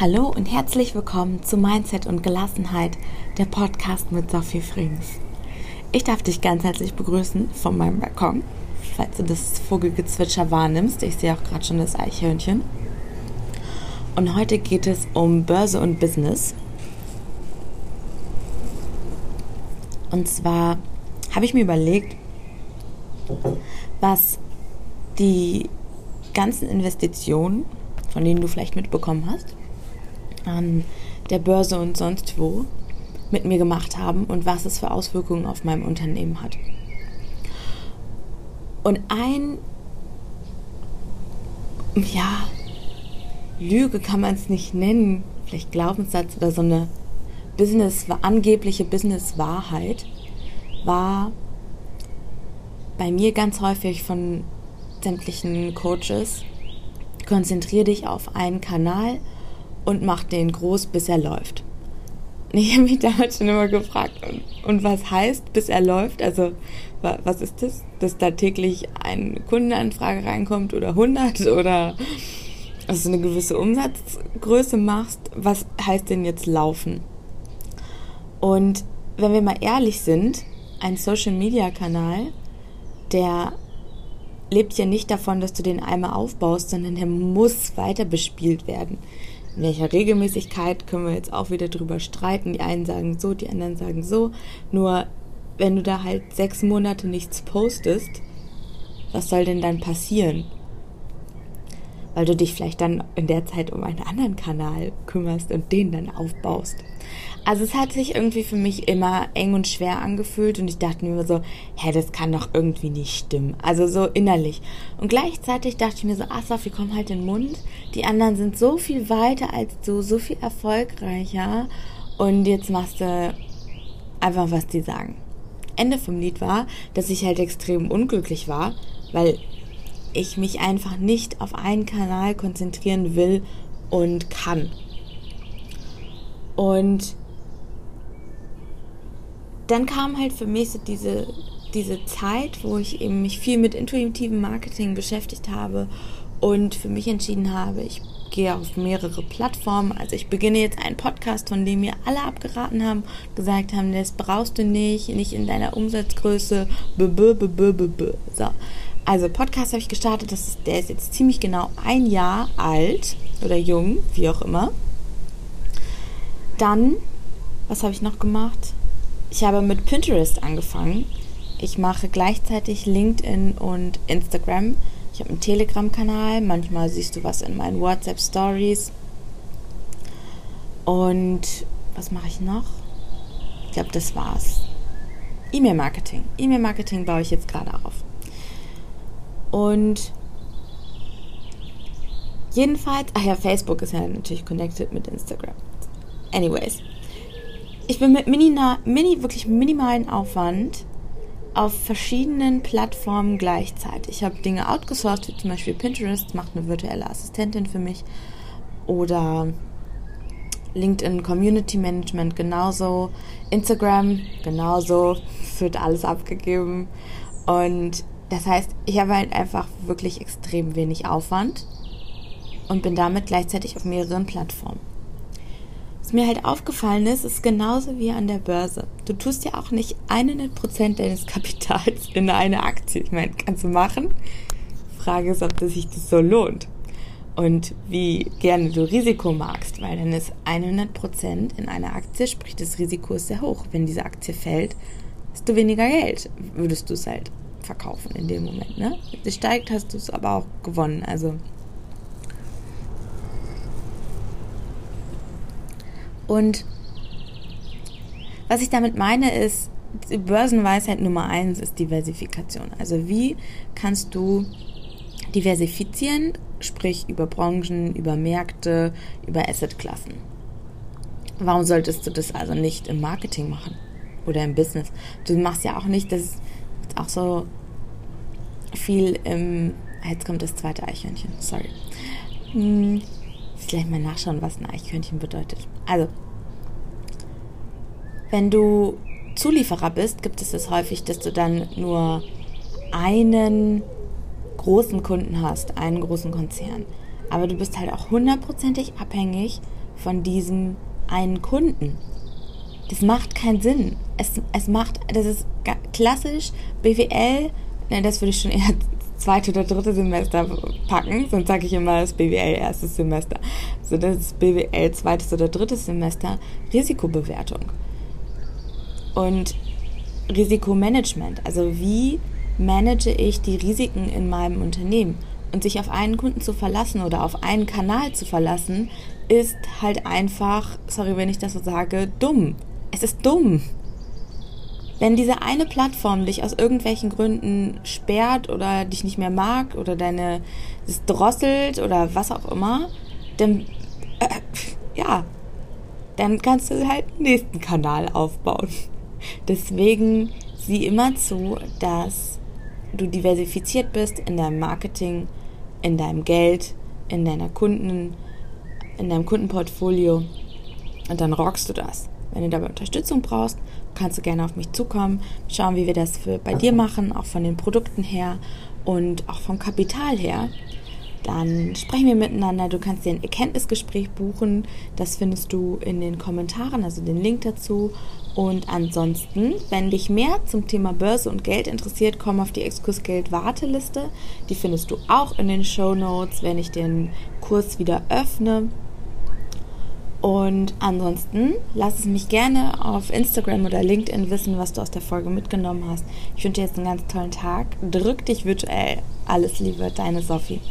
Hallo und herzlich willkommen zu Mindset und Gelassenheit, der Podcast mit Sophie Frings. Ich darf dich ganz herzlich begrüßen von meinem Balkon, falls du das Vogelgezwitscher wahrnimmst. Ich sehe auch gerade schon das Eichhörnchen. Und heute geht es um Börse und Business. Und zwar habe ich mir überlegt, was die ganzen Investitionen, von denen du vielleicht mitbekommen hast, an der Börse und sonst wo mit mir gemacht haben und was es für Auswirkungen auf meinem Unternehmen hat. Und ein, ja, Lüge kann man es nicht nennen, vielleicht Glaubenssatz oder so eine Business, angebliche Business-Wahrheit, war bei mir ganz häufig von sämtlichen Coaches, konzentriere dich auf einen Kanal und mach den groß, bis er läuft. Ich habe mich damals schon immer gefragt, und, und, was heißt, bis er läuft? Also, was ist das? Dass da täglich eine Kundenanfrage reinkommt oder 100 oder dass du eine gewisse Umsatzgröße machst? Was heißt denn jetzt laufen? Und wenn wir mal ehrlich sind, ein Social-Media-Kanal, der lebt ja nicht davon, dass du den einmal aufbaust, sondern der muss weiter bespielt werden. Welcher Regelmäßigkeit können wir jetzt auch wieder drüber streiten. Die einen sagen so, die anderen sagen so. Nur wenn du da halt sechs Monate nichts postest, was soll denn dann passieren? Weil du dich vielleicht dann in der Zeit um einen anderen Kanal kümmerst und den dann aufbaust. Also es hat sich irgendwie für mich immer eng und schwer angefühlt und ich dachte mir immer so, hä, das kann doch irgendwie nicht stimmen. Also so innerlich. Und gleichzeitig dachte ich mir so, ach Sophie, komm halt in den Mund. Die anderen sind so viel weiter als du, so viel erfolgreicher und jetzt machst du einfach, was die sagen. Ende vom Lied war, dass ich halt extrem unglücklich war, weil ich mich einfach nicht auf einen Kanal konzentrieren will und kann. Und dann kam halt für mich so diese, diese Zeit, wo ich eben mich viel mit intuitivem Marketing beschäftigt habe und für mich entschieden habe, ich gehe auf mehrere Plattformen. Also ich beginne jetzt einen Podcast, von dem mir alle abgeraten haben, gesagt haben, das brauchst du nicht, nicht in deiner Umsatzgröße. B -b -b. So. Also Podcast habe ich gestartet, das ist, der ist jetzt ziemlich genau ein Jahr alt oder jung, wie auch immer. Dann, was habe ich noch gemacht? Ich habe mit Pinterest angefangen. Ich mache gleichzeitig LinkedIn und Instagram. Ich habe einen Telegram-Kanal. Manchmal siehst du was in meinen WhatsApp-Stories. Und was mache ich noch? Ich glaube, das war's. E-Mail-Marketing. E-Mail-Marketing baue ich jetzt gerade auf. Und jedenfalls, ach ja, Facebook ist ja natürlich connected mit Instagram. Anyways, ich bin mit mini, mini, wirklich minimalen Aufwand auf verschiedenen Plattformen gleichzeitig. Ich habe Dinge outgesourced, wie zum Beispiel Pinterest, macht eine virtuelle Assistentin für mich. Oder LinkedIn Community Management genauso. Instagram genauso. Wird alles abgegeben. Und das heißt, ich habe halt einfach wirklich extrem wenig Aufwand und bin damit gleichzeitig auf mehreren Plattformen. Was mir halt aufgefallen ist, ist genauso wie an der Börse. Du tust ja auch nicht 100% deines Kapitals in eine Aktie. Ich meine, kannst du machen. Frage ist, ob das sich das so lohnt. Und wie gerne du Risiko magst, weil dann ist 100% in einer Aktie, sprich das Risiko ist sehr hoch. Wenn diese Aktie fällt, hast du weniger Geld, würdest du es halt verkaufen in dem Moment. Ne? Wenn sie steigt, hast du es aber auch gewonnen. Also Und was ich damit meine ist, Börsenweisheit Nummer eins ist Diversifikation. Also wie kannst du diversifizieren, sprich über Branchen, über Märkte, über Assetklassen. Warum solltest du das also nicht im Marketing machen oder im Business? Du machst ja auch nicht das auch so viel im jetzt kommt das zweite Eichhörnchen, sorry. Ich gleich mal nachschauen, was ein Eichhörnchen bedeutet. Also, wenn du Zulieferer bist, gibt es es häufig, dass du dann nur einen großen Kunden hast, einen großen Konzern. Aber du bist halt auch hundertprozentig abhängig von diesem einen Kunden. Das macht keinen Sinn. Es, es macht, das ist klassisch BWL, ne, das würde ich schon eher zweite oder dritte Semester packen, sonst sage ich immer das BWL erstes Semester. So, das ist BWL zweites oder drittes Semester Risikobewertung. Und Risikomanagement, also wie manage ich die Risiken in meinem Unternehmen? Und sich auf einen Kunden zu verlassen oder auf einen Kanal zu verlassen, ist halt einfach, sorry, wenn ich das so sage, dumm. Es ist dumm. Wenn diese eine Plattform dich aus irgendwelchen Gründen sperrt oder dich nicht mehr mag oder deine es drosselt oder was auch immer, dann äh, ja, dann kannst du halt einen nächsten Kanal aufbauen. Deswegen sieh immer zu, dass du diversifiziert bist in deinem Marketing, in deinem Geld, in deiner Kunden, in deinem Kundenportfolio und dann rockst du das. Wenn du dabei Unterstützung brauchst, kannst du gerne auf mich zukommen, schauen, wie wir das für, bei dir machen, auch von den Produkten her und auch vom Kapital her. Dann sprechen wir miteinander. Du kannst dir ein Erkenntnisgespräch buchen. Das findest du in den Kommentaren, also den Link dazu. Und ansonsten, wenn dich mehr zum Thema Börse und Geld interessiert, komm auf die Exkursgeld Warteliste. Die findest du auch in den Show Notes, wenn ich den Kurs wieder öffne. Und ansonsten lass es mich gerne auf Instagram oder LinkedIn wissen, was du aus der Folge mitgenommen hast. Ich wünsche dir jetzt einen ganz tollen Tag. Drück dich virtuell. Alles Liebe, deine Sophie.